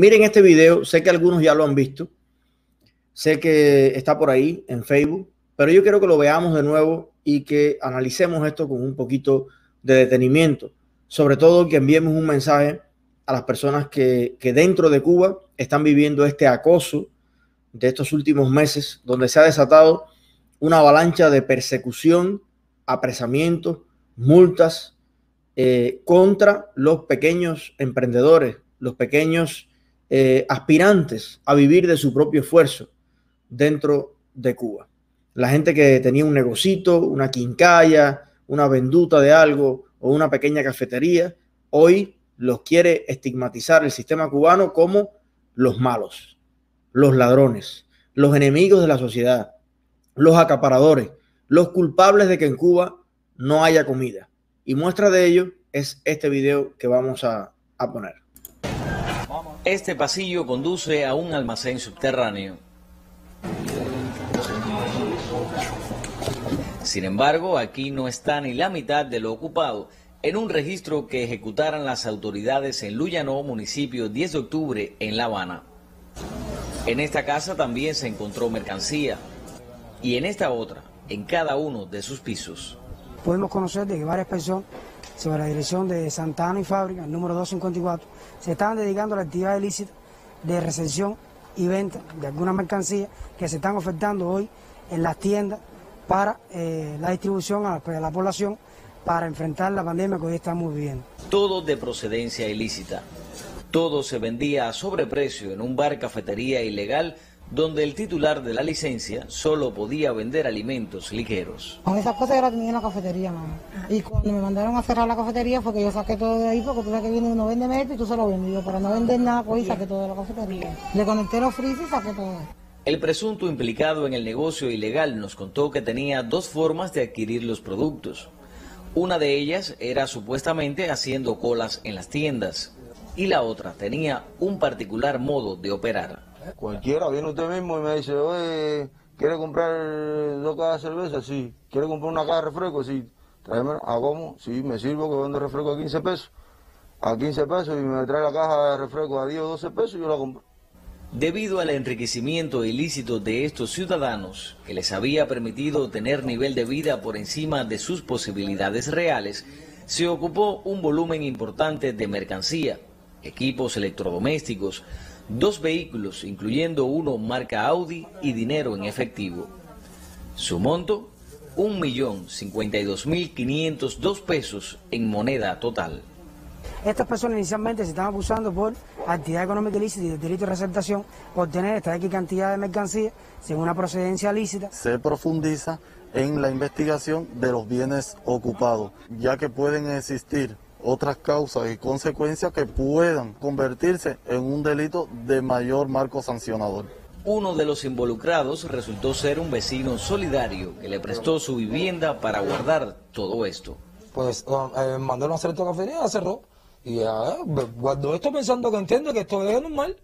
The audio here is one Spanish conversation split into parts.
Miren este video, sé que algunos ya lo han visto, sé que está por ahí en Facebook, pero yo quiero que lo veamos de nuevo y que analicemos esto con un poquito de detenimiento, sobre todo que enviemos un mensaje a las personas que, que dentro de Cuba están viviendo este acoso de estos últimos meses, donde se ha desatado una avalancha de persecución, apresamientos, multas eh, contra los pequeños emprendedores, los pequeños eh, aspirantes a vivir de su propio esfuerzo dentro de Cuba. La gente que tenía un negocito, una quincalla, una venduta de algo o una pequeña cafetería, hoy los quiere estigmatizar el sistema cubano como los malos, los ladrones, los enemigos de la sociedad, los acaparadores, los culpables de que en Cuba no haya comida. Y muestra de ello es este video que vamos a, a poner. Este pasillo conduce a un almacén subterráneo. Sin embargo, aquí no está ni la mitad de lo ocupado en un registro que ejecutaran las autoridades en Luyanó, municipio 10 de octubre, en La Habana. En esta casa también se encontró mercancía y en esta otra, en cada uno de sus pisos podemos conocer de que varias personas, sobre la dirección de Santana y Fábrica, número 254, se estaban dedicando a la actividad ilícita de recepción y venta de alguna mercancía que se están ofertando hoy en las tiendas para eh, la distribución a la población para enfrentar la pandemia que hoy estamos viviendo. Todo de procedencia ilícita. Todo se vendía a sobreprecio en un bar cafetería ilegal donde el titular de la licencia solo podía vender alimentos ligeros. Con esas cosas yo las tenía en la cafetería, mamá. Y cuando me mandaron a cerrar la cafetería fue que yo saqué todo de ahí, porque tú sabes que viene uno vende metro y tú se lo vendes. Yo para no vender nada, pues saqué todo de la cafetería. Le conecté los frisos y saqué todo. El presunto implicado en el negocio ilegal nos contó que tenía dos formas de adquirir los productos. Una de ellas era supuestamente haciendo colas en las tiendas y la otra tenía un particular modo de operar. Cualquiera, viene usted mismo y me dice, oye, ¿quiere comprar dos cajas de cerveza? Sí. ¿Quiere comprar una caja de refresco? Sí. Tráeme, ¿a cómo? Sí, me sirvo que vendo refresco a 15 pesos. A 15 pesos y me trae la caja de refresco a 10 o 12 pesos y yo la compro. Debido al enriquecimiento ilícito de estos ciudadanos, que les había permitido tener nivel de vida por encima de sus posibilidades reales, se ocupó un volumen importante de mercancía, equipos electrodomésticos, dos vehículos, incluyendo uno marca Audi y dinero en efectivo. Su monto, 1.052.502 pesos en moneda total. Estas personas inicialmente se están acusando por actividad económica ilícita y de delito de receptación por tener esta X cantidad de mercancía sin una procedencia lícita. Se profundiza en la investigación de los bienes ocupados, ya que pueden existir otras causas y consecuencias que puedan convertirse en un delito de mayor marco sancionador. Uno de los involucrados resultó ser un vecino solidario que le prestó su vivienda para guardar todo esto. Pues eh, mandaron a hacer esta cafetería, cerró. Y guardo esto pensando que entiende que esto es normal.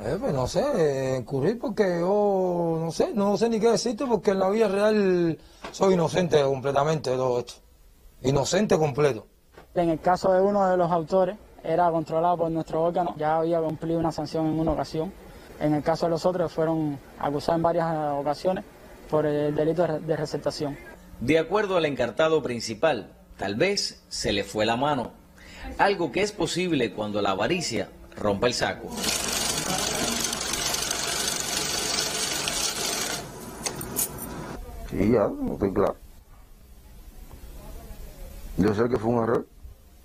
Eh, pues no sé, eh, incurrir porque yo no sé, no sé ni qué decirte porque en la vida real soy inocente completamente de todo esto. Inocente completo. En el caso de uno de los autores, era controlado por nuestro órgano, ya había cumplido una sanción en una ocasión. En el caso de los otros, fueron acusados en varias ocasiones por el delito de receptación. De acuerdo al encartado principal, tal vez se le fue la mano, algo que es posible cuando la avaricia rompe el saco. Sí, ya, no estoy claro. Yo sé que fue un error.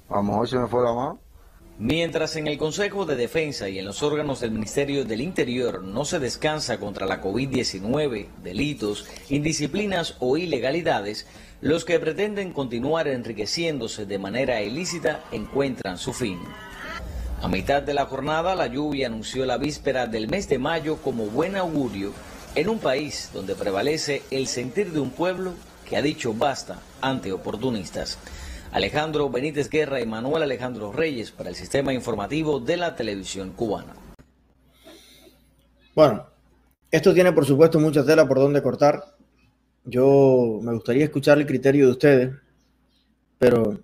A lo mejor se me fue la. Mientras en el Consejo de Defensa y en los órganos del Ministerio del Interior no se descansa contra la COVID-19, delitos, indisciplinas o ilegalidades, los que pretenden continuar enriqueciéndose de manera ilícita encuentran su fin. A mitad de la jornada, la lluvia anunció la víspera del mes de mayo como buen augurio en un país donde prevalece el sentir de un pueblo que ha dicho basta ante oportunistas. Alejandro Benítez Guerra y Manuel Alejandro Reyes para el sistema informativo de la televisión cubana. Bueno, esto tiene por supuesto mucha tela por donde cortar. Yo me gustaría escuchar el criterio de ustedes, pero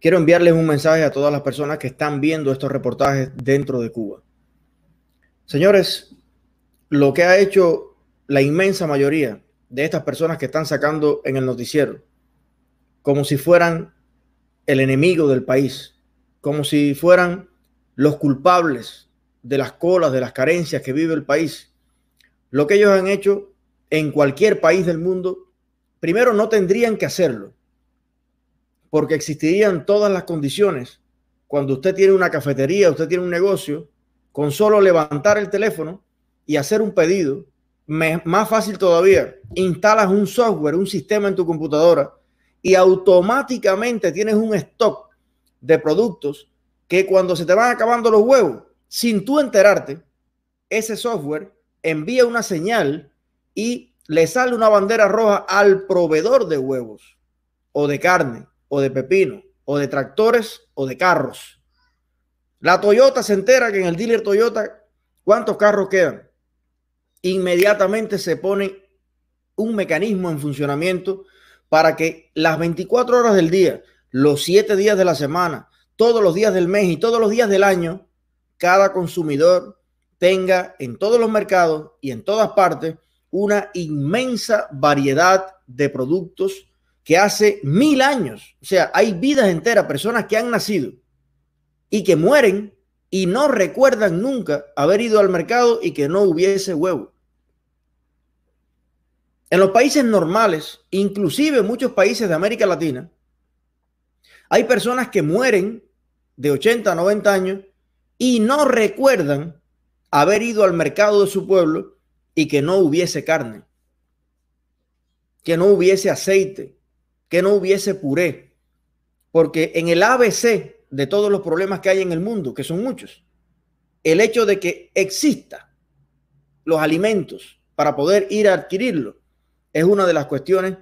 quiero enviarles un mensaje a todas las personas que están viendo estos reportajes dentro de Cuba. Señores, lo que ha hecho la inmensa mayoría de estas personas que están sacando en el noticiero, como si fueran el enemigo del país, como si fueran los culpables de las colas, de las carencias que vive el país. Lo que ellos han hecho en cualquier país del mundo, primero no tendrían que hacerlo, porque existirían todas las condiciones. Cuando usted tiene una cafetería, usted tiene un negocio, con solo levantar el teléfono y hacer un pedido, más fácil todavía, instalas un software, un sistema en tu computadora y automáticamente tienes un stock de productos que cuando se te van acabando los huevos, sin tú enterarte, ese software envía una señal y le sale una bandera roja al proveedor de huevos o de carne o de pepino o de tractores o de carros. La Toyota se entera que en el dealer Toyota, ¿cuántos carros quedan? Inmediatamente se pone un mecanismo en funcionamiento para que las 24 horas del día, los 7 días de la semana, todos los días del mes y todos los días del año, cada consumidor tenga en todos los mercados y en todas partes una inmensa variedad de productos que hace mil años, o sea, hay vidas enteras, personas que han nacido y que mueren y no recuerdan nunca haber ido al mercado y que no hubiese huevo. En los países normales, inclusive muchos países de América Latina, hay personas que mueren de 80 a 90 años y no recuerdan haber ido al mercado de su pueblo y que no hubiese carne, que no hubiese aceite, que no hubiese puré. Porque en el ABC de todos los problemas que hay en el mundo, que son muchos, el hecho de que exista los alimentos para poder ir a adquirirlo es una de las cuestiones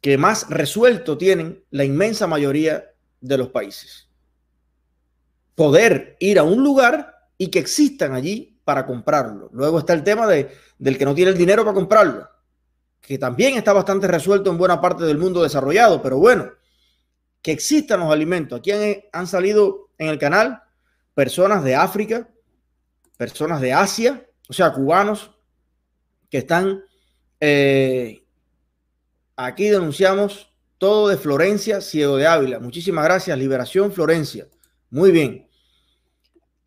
que más resuelto tienen la inmensa mayoría de los países. Poder ir a un lugar y que existan allí para comprarlo. Luego está el tema de, del que no tiene el dinero para comprarlo, que también está bastante resuelto en buena parte del mundo desarrollado, pero bueno, que existan los alimentos. Aquí han, salido en el canal personas de África, personas de Asia, o sea, cubanos que están eh, aquí denunciamos todo de Florencia, Ciego de Ávila. Muchísimas gracias. Liberación Florencia. Muy bien.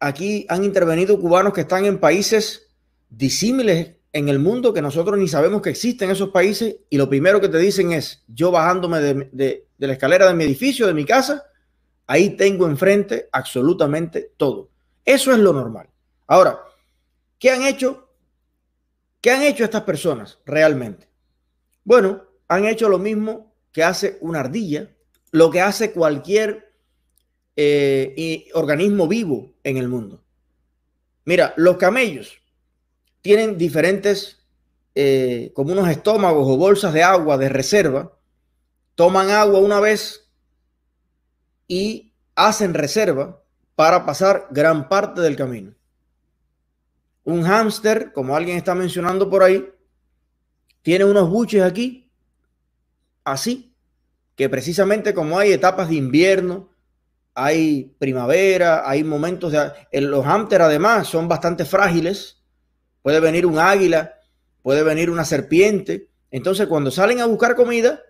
Aquí han intervenido cubanos que están en países disímiles en el mundo que nosotros ni sabemos que existen esos países y lo primero que te dicen es, yo bajándome de, la escalera de mi edificio, de mi casa, ahí tengo enfrente absolutamente todo. Eso es lo normal. Ahora, ¿qué han hecho? ¿Qué han hecho estas personas realmente? Bueno, han hecho lo mismo que hace una ardilla, lo que hace cualquier eh, organismo vivo en el mundo. Mira, los camellos tienen diferentes, eh, como unos estómagos o bolsas de agua de reserva, toman agua una vez y hacen reserva para pasar gran parte del camino. Un hámster, como alguien está mencionando por ahí, tiene unos buches aquí, así, que precisamente como hay etapas de invierno, hay primavera, hay momentos de... Los hámster además son bastante frágiles puede venir un águila, puede venir una serpiente. Entonces, cuando salen a buscar comida,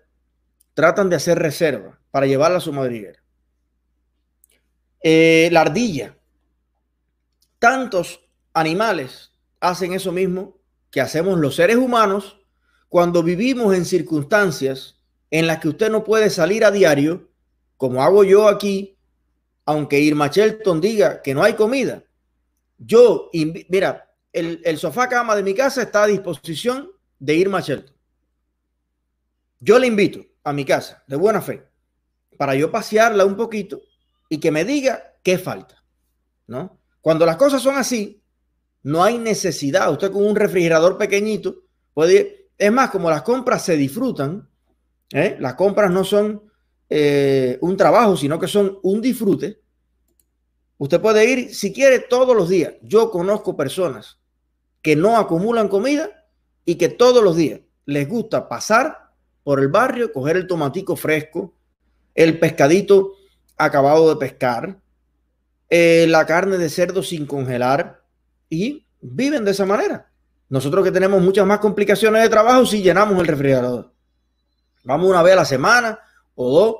tratan de hacer reserva para llevarla a su madriguera. Eh, la ardilla. Tantos animales hacen eso mismo que hacemos los seres humanos cuando vivimos en circunstancias en las que usted no puede salir a diario, como hago yo aquí, aunque Irma Shelton diga que no hay comida. Yo, mira, el, sofá cama de mi casa está a disposición de Irma Shelton. Yo le invito a mi casa de buena fe para yo pasearla un poquito y que me diga qué falta, ¿no? Cuando las cosas son así, no hay necesidad. Usted con un refrigerador pequeñito puede Es más, como las compras se disfrutan, ¿eh? las compras no son eh, un trabajo, sino que son un disfrute. Usted puede ir si quiere todos los días. Yo conozco personas que no acumulan comida y que todos los días les gusta pasar por el barrio, coger el tomatico fresco, el pescadito acabado de pescar, eh, la carne de cerdo sin congelar y viven de esa manera. Nosotros que tenemos muchas más complicaciones de trabajo si llenamos el refrigerador. Vamos una vez a la semana o dos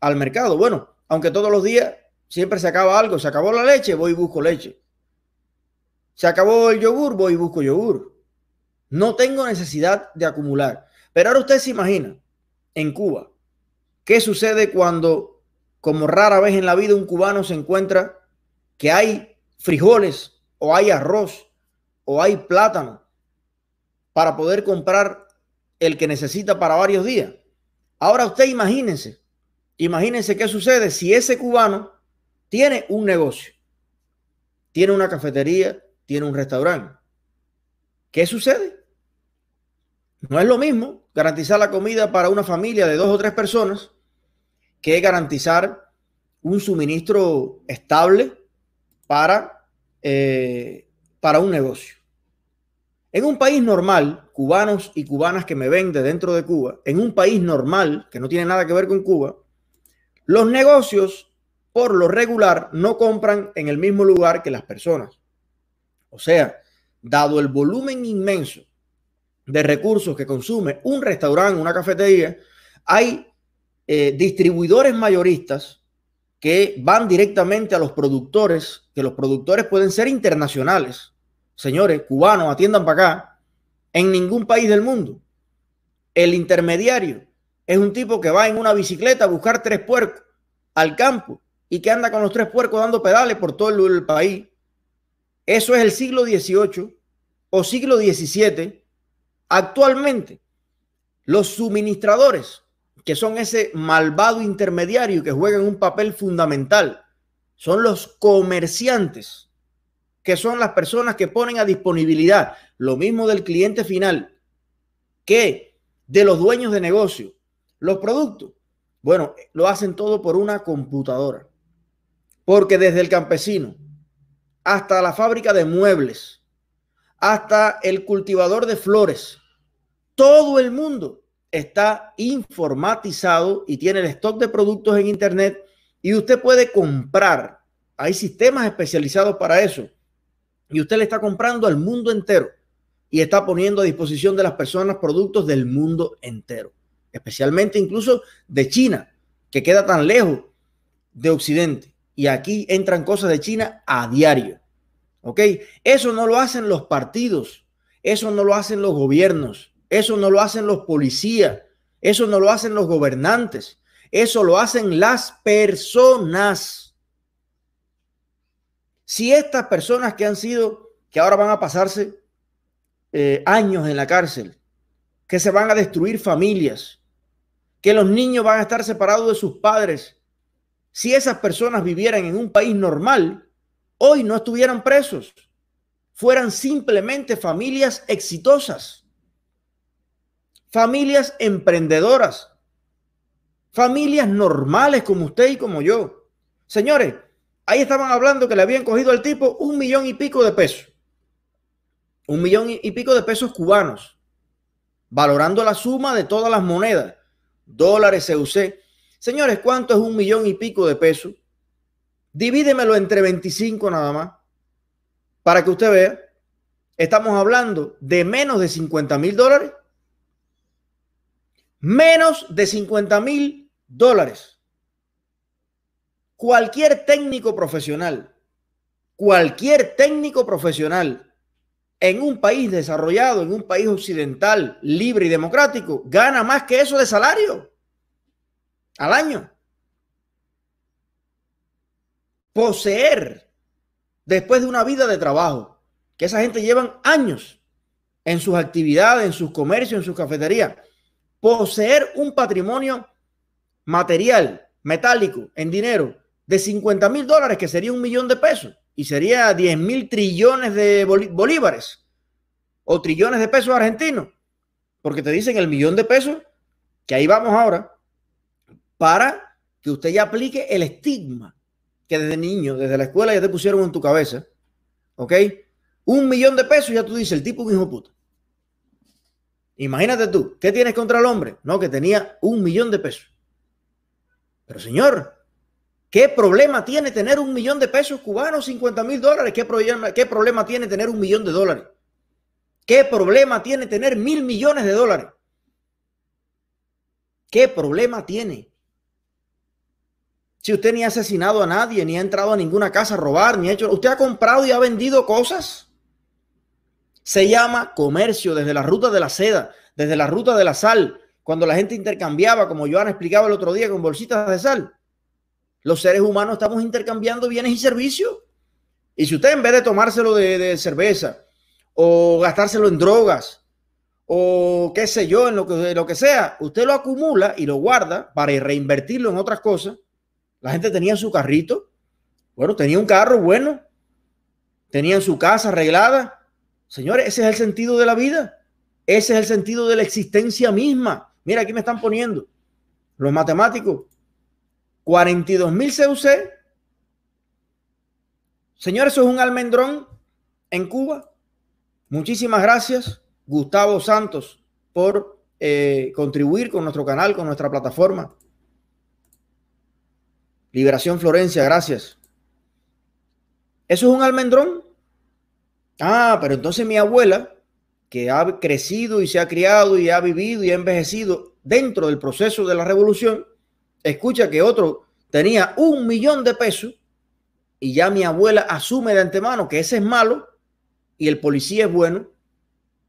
al mercado. Bueno, aunque todos los días siempre se acaba algo. Se acabó la leche, voy y busco leche. Se acabó el yogur, voy y busco yogur. No tengo necesidad de acumular. Pero ahora usted se imagina en Cuba, ¿qué sucede cuando, como rara vez en la vida, un cubano se encuentra que hay frijoles o hay arroz o hay plátano para poder comprar el que necesita para varios días. Ahora usted imagínense, imagínense qué sucede si ese cubano tiene un negocio, tiene una cafetería, tiene un restaurante. ¿Qué sucede? No es lo mismo garantizar la comida para una familia de dos o tres personas que garantizar un suministro estable para, eh, para un negocio. En un país normal, cubanos y cubanas que me ven de dentro de Cuba, en un país normal, que no tiene nada que ver con Cuba, los negocios, por lo regular, no compran en el mismo lugar que las personas. O sea, dado el volumen inmenso de recursos que consume un restaurante, una cafetería, hay eh, distribuidores mayoristas que van directamente a los productores, que los productores pueden ser internacionales señores, cubanos, atiendan para acá, en ningún país del mundo. El intermediario es un tipo que va en una bicicleta a buscar tres puercos al campo y que anda con los tres puercos dando pedales por todo el país. Eso es el siglo XVIII o siglo XVII. Actualmente, los suministradores, que son ese malvado intermediario que juegan un papel fundamental, son los comerciantes que son las personas que ponen a disponibilidad lo mismo del cliente final que de los dueños de negocio, los productos. Bueno, lo hacen todo por una computadora. Porque desde el campesino hasta la fábrica de muebles, hasta el cultivador de flores, todo el mundo está informatizado y tiene el stock de productos en Internet y usted puede comprar. Hay sistemas especializados para eso y usted le está comprando al mundo entero y está poniendo a disposición de las personas productos del mundo entero, especialmente incluso de China, que queda tan lejos de Occidente. Y aquí entran cosas de China a diario. ¿Ok? Eso no lo hacen los partidos, eso no lo hacen los gobiernos, eso no lo hacen los policías, eso no lo hacen los gobernantes, eso lo hacen las personas. Si estas personas que han sido, que ahora van a pasarse eh, años en la cárcel, que se van a destruir familias, que los niños van a estar separados de sus padres, si esas personas vivieran en un país normal, hoy no estuvieran presos, fueran simplemente familias exitosas, familias emprendedoras, familias normales como usted y como yo. Señores, Ahí estaban hablando que le habían cogido al tipo un millón y pico de pesos. Un millón y pico de pesos cubanos. Valorando la suma de todas las monedas. Dólares, CUC. Señores, ¿cuánto es un millón y pico de pesos? Divídemelo entre 25 nada más. Para que usted vea. Estamos hablando de menos de 50 mil dólares. Menos de 50 mil dólares cualquier técnico profesional, cualquier técnico profesional en un país desarrollado, en un país occidental, libre y democrático, gana más que eso de salario al año. Poseer, después de una vida de trabajo, que esa gente llevan años en sus actividades, en sus comercios, en sus cafeterías, poseer un patrimonio material, metálico, en dinero, de 50 mil dólares, que sería un millón de pesos, y sería 10 mil trillones de bolívares o trillones de pesos argentinos, porque te dicen el millón de pesos, que ahí vamos ahora, para que usted ya aplique el estigma que desde niño, desde la escuela ya te pusieron en tu cabeza, ¿ok? Un millón de pesos, ya tú dices, el tipo un hijo puta. Imagínate tú, ¿qué tienes contra el hombre? No, que tenía un millón de pesos. Pero señor, ¿Qué problema tiene tener un millón de pesos cubanos, 50 mil dólares? ¿Qué problema, ¿Qué problema tiene tener un millón de dólares? ¿Qué problema tiene tener mil millones de dólares? ¿Qué problema tiene? Si usted ni ha asesinado a nadie, ni ha entrado a ninguna casa a robar, ni ha hecho... Usted ha comprado y ha vendido cosas. Se llama comercio desde la ruta de la seda, desde la ruta de la sal, cuando la gente intercambiaba, como Joan explicaba el otro día, con bolsitas de sal. Los seres humanos estamos intercambiando bienes y servicios. Y si usted en vez de tomárselo de, cerveza o gastárselo en drogas o qué sé yo, en lo que, lo que sea, usted lo acumula y lo guarda para reinvertirlo en otras cosas. La gente tenía su carrito, bueno, tenía un carro bueno, tenían su casa arreglada. Señores, ese es el sentido de la vida. Ese es el sentido de la existencia misma. Mira, aquí me están poniendo los matemáticos 42 mil CUC. Señores, eso es un almendrón en Cuba. Muchísimas gracias, Gustavo Santos, por eh, contribuir con nuestro canal, con nuestra plataforma. Liberación Florencia, gracias. ¿Eso es un almendrón? Ah, pero entonces mi abuela, que ha crecido y se ha criado y ha vivido y ha envejecido dentro del proceso de la revolución, escucha que otro tenía un millón de pesos y ya mi abuela asume de antemano que ese es malo y el policía es bueno,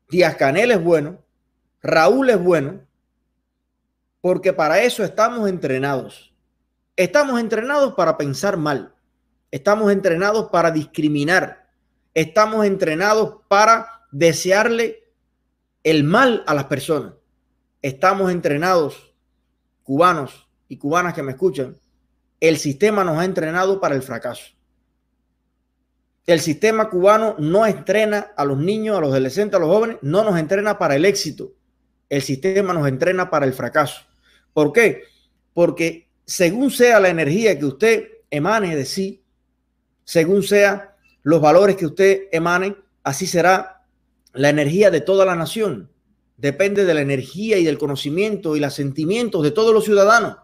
Díaz Canel es bueno, Raúl es bueno, porque para eso estamos entrenados. Estamos entrenados para pensar mal, estamos entrenados para discriminar, estamos entrenados para desearle el mal a las personas. Estamos entrenados, cubanos, y cubanas que me escuchan, el sistema nos ha entrenado para el fracaso. El sistema cubano no entrena a los niños, a los adolescentes, a los jóvenes, no nos entrena para el éxito. El sistema nos entrena para el fracaso. ¿Por qué? Porque según sea la energía que usted emane de sí, según sea los valores que usted emane, así será la energía de toda la nación. Depende de la energía y del conocimiento y los sentimientos de todos los ciudadanos.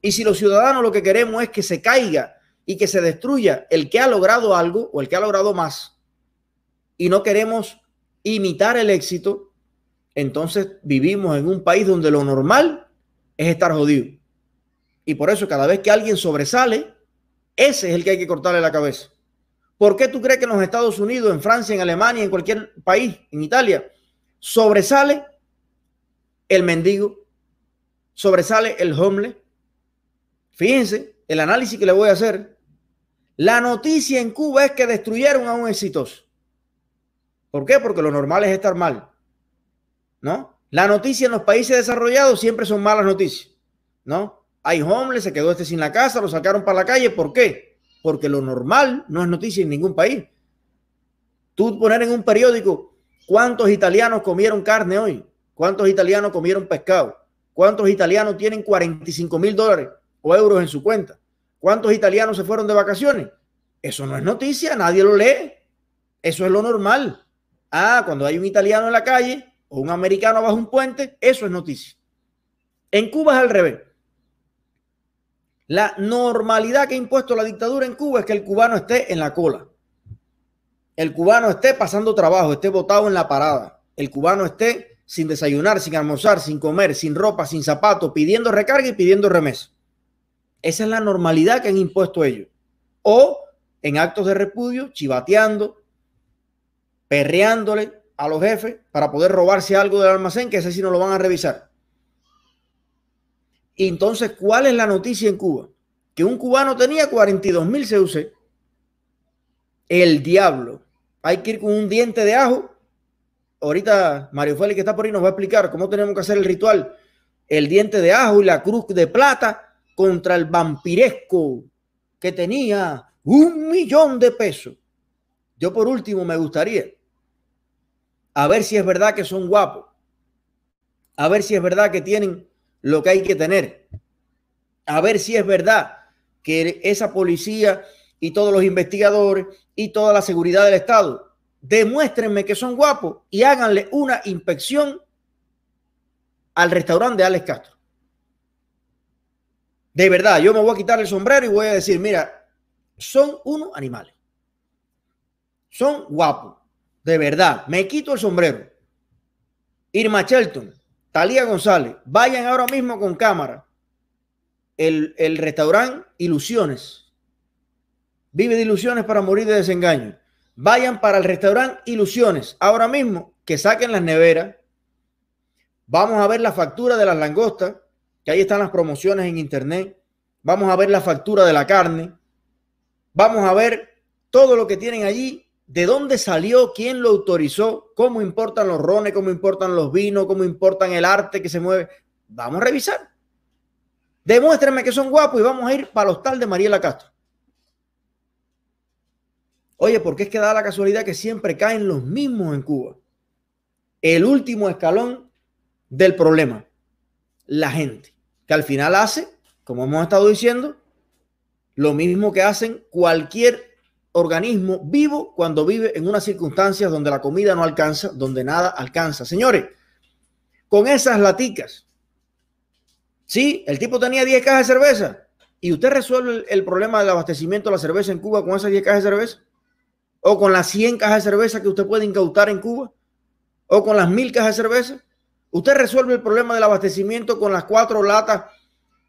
Y si los ciudadanos lo que queremos es que se caiga y que se destruya el que ha logrado algo o el que ha logrado más, y no queremos imitar el éxito, entonces vivimos en un país donde lo normal es estar jodido. Y por eso cada vez que alguien sobresale, ese es el que hay que cortarle la cabeza. ¿Por qué tú crees que en los Estados Unidos, en Francia, en Alemania, en cualquier país, en Italia, sobresale el mendigo, sobresale el homeless, Fíjense el análisis que le voy a hacer. La noticia en Cuba es que destruyeron a un exitoso. ¿Por qué? Porque lo normal es estar mal. ¿No? La noticia en los países desarrollados siempre son malas noticias. ¿No? Hay homeless, se quedó este sin la casa, lo sacaron para la calle. ¿Por qué? Porque lo normal no es noticia en ningún país. Tú poner en un periódico cuántos italianos comieron carne hoy, cuántos italianos comieron pescado, cuántos italianos tienen 45 mil dólares o euros en su cuenta. ¿Cuántos italianos se fueron de vacaciones? Eso no es noticia, nadie lo lee. Eso es lo normal. Ah, cuando hay un italiano en la calle o un americano bajo un puente, eso es noticia. En Cuba es al revés. La normalidad que ha impuesto la dictadura en Cuba es que el cubano esté en la cola. El cubano esté pasando trabajo, esté botado en la parada. El cubano esté sin desayunar, sin almorzar, sin comer, sin ropa, sin zapatos, pidiendo recarga y pidiendo remesa. Esa es la normalidad que han impuesto ellos. O en actos de repudio, chivateando, perreándole a los jefes para poder robarse algo del almacén, que ese sí no lo van a revisar. Entonces, ¿cuál es la noticia en Cuba? Que un cubano tenía 42 mil CUC. El diablo. Hay que ir con un diente de ajo. Ahorita Mario Félix que está por ahí nos va a explicar cómo tenemos que hacer el ritual. El diente de ajo y la cruz de plata contra el vampiresco que tenía un millón de pesos. Yo por último me gustaría a ver si es verdad que son guapos, a ver si es verdad que tienen lo que hay que tener, a ver si es verdad que esa policía y todos los investigadores y toda la seguridad del Estado demuéstrenme que son guapos y háganle una inspección al restaurante de Alex Castro. De verdad, yo me voy a quitar el sombrero y voy a decir, mira, son unos animales. Son guapos. De verdad, me quito el sombrero. Irma Shelton, Talía González, vayan ahora mismo con cámara. El, el restaurante Ilusiones. Vive de ilusiones para morir de desengaño. Vayan para el restaurante Ilusiones. Ahora mismo que saquen las neveras. Vamos a ver la factura de las langostas, que ahí están las promociones en internet. Vamos a ver la factura de la carne. Vamos a ver todo lo que tienen allí de dónde salió, quién lo autorizó, cómo importan los rones, cómo importan los vinos, cómo importan el arte que se mueve. Vamos a revisar. Demuéstrenme que son guapos y vamos a ir para el hostal de Mariela Castro. Oye, porque es que da la casualidad que siempre caen los mismos en Cuba. El último escalón del problema, la gente, que al final hace, como hemos estado diciendo, lo mismo que hacen cualquier organismo vivo cuando vive en unas circunstancias donde la comida no alcanza, donde nada alcanza. Señores, con esas laticas, sí, el tipo tenía 10 cajas de cerveza y usted resuelve el, problema del abastecimiento de la cerveza en Cuba con esas 10 cajas de cerveza o con las 100 cajas de cerveza que usted puede incautar en Cuba o con las 1000 cajas de cerveza. Usted resuelve el problema del abastecimiento con las cuatro latas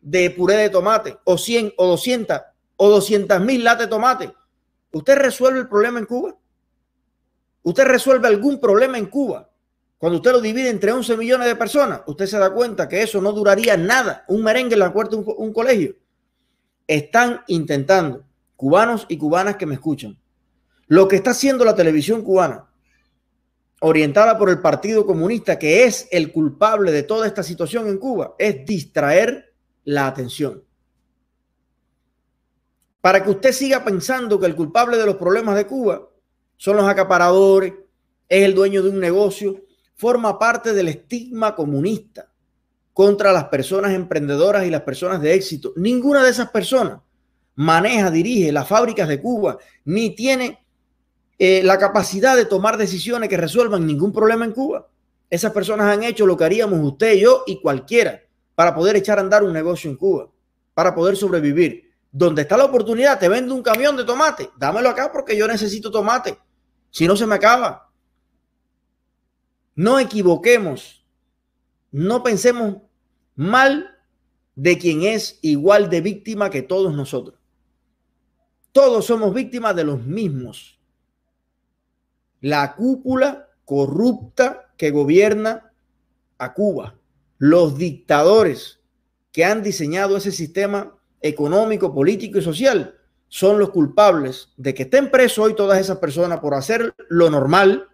de puré de tomate o 100 o 200 o 200 mil latas de tomate ¿Usted resuelve el problema en Cuba? ¿Usted resuelve algún problema en Cuba? Cuando usted lo divide entre 11 millones de personas, usted se da cuenta que eso no duraría nada. Un merengue en la puerta de un, un colegio. Están intentando, cubanos y cubanas que me escuchan, lo que está haciendo la televisión cubana, orientada por el Partido Comunista, que es el culpable de toda esta situación en Cuba, es distraer la atención para que usted siga pensando que el culpable de los problemas de Cuba son los acaparadores, es el dueño de un negocio, forma parte del estigma comunista contra las personas emprendedoras y las personas de éxito. Ninguna de esas personas maneja, dirige las fábricas de Cuba, ni tiene eh, la capacidad de tomar decisiones que resuelvan ningún problema en Cuba. Esas personas han hecho lo que haríamos usted, yo y cualquiera para poder echar a andar un negocio en Cuba, para poder sobrevivir donde está la oportunidad, te vendo un camión de tomate, dámelo acá porque yo necesito tomate, si no se me acaba. No equivoquemos, no pensemos mal de quien es igual de víctima que todos nosotros. Todos somos víctimas de los mismos. La cúpula corrupta que gobierna a Cuba, los dictadores que han diseñado ese sistema económico, político y social son los culpables de que estén presos hoy todas esas personas por hacer lo normal,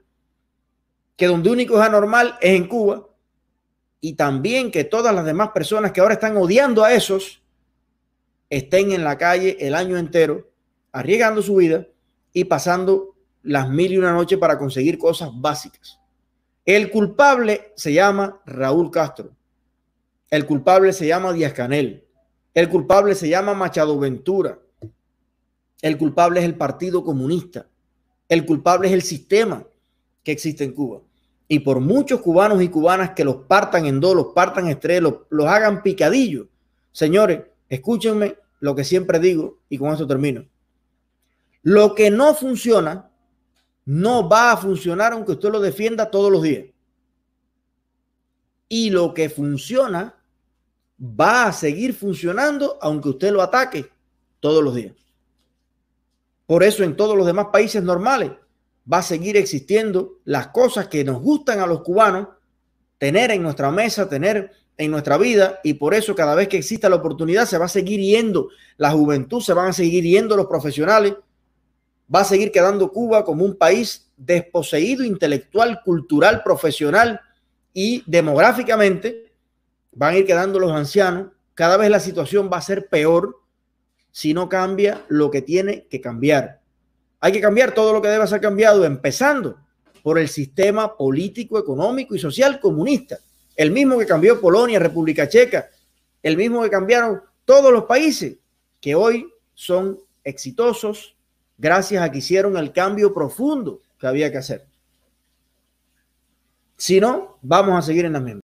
que donde único es anormal es en Cuba, y también que todas las demás personas que ahora están odiando a esos estén en la calle el año entero, arriesgando su vida y pasando las mil y una noches para conseguir cosas básicas. El culpable se llama Raúl Castro. El culpable se llama Díaz Canel. El culpable se llama Machado Ventura. El culpable es el Partido Comunista. El culpable es el sistema que existe en Cuba. Y por muchos cubanos y cubanas que los partan en dos, los partan en tres, los, hagan picadillos. Señores, escúchenme lo que siempre digo y con esto termino. Lo que no funciona no va a funcionar aunque usted lo defienda todos los días. Y lo que funciona va a seguir funcionando aunque usted lo ataque todos los días. Por eso en todos los demás países normales va a seguir existiendo las cosas que nos gustan a los cubanos tener en nuestra mesa, tener en nuestra vida y por eso cada vez que exista la oportunidad se va a seguir yendo la juventud, se van a seguir yendo los profesionales, va a seguir quedando Cuba como un país desposeído intelectual, cultural, profesional y demográficamente van a ir quedando los ancianos, cada vez la situación va a ser peor si no cambia lo que tiene que cambiar. Hay que cambiar todo lo que debe ser cambiado, empezando por el sistema político, económico y social comunista, el mismo que cambió Polonia, República Checa, el mismo que cambiaron todos los países que hoy son exitosos gracias a que hicieron el cambio profundo que había que hacer. Si no, vamos a seguir en la misma.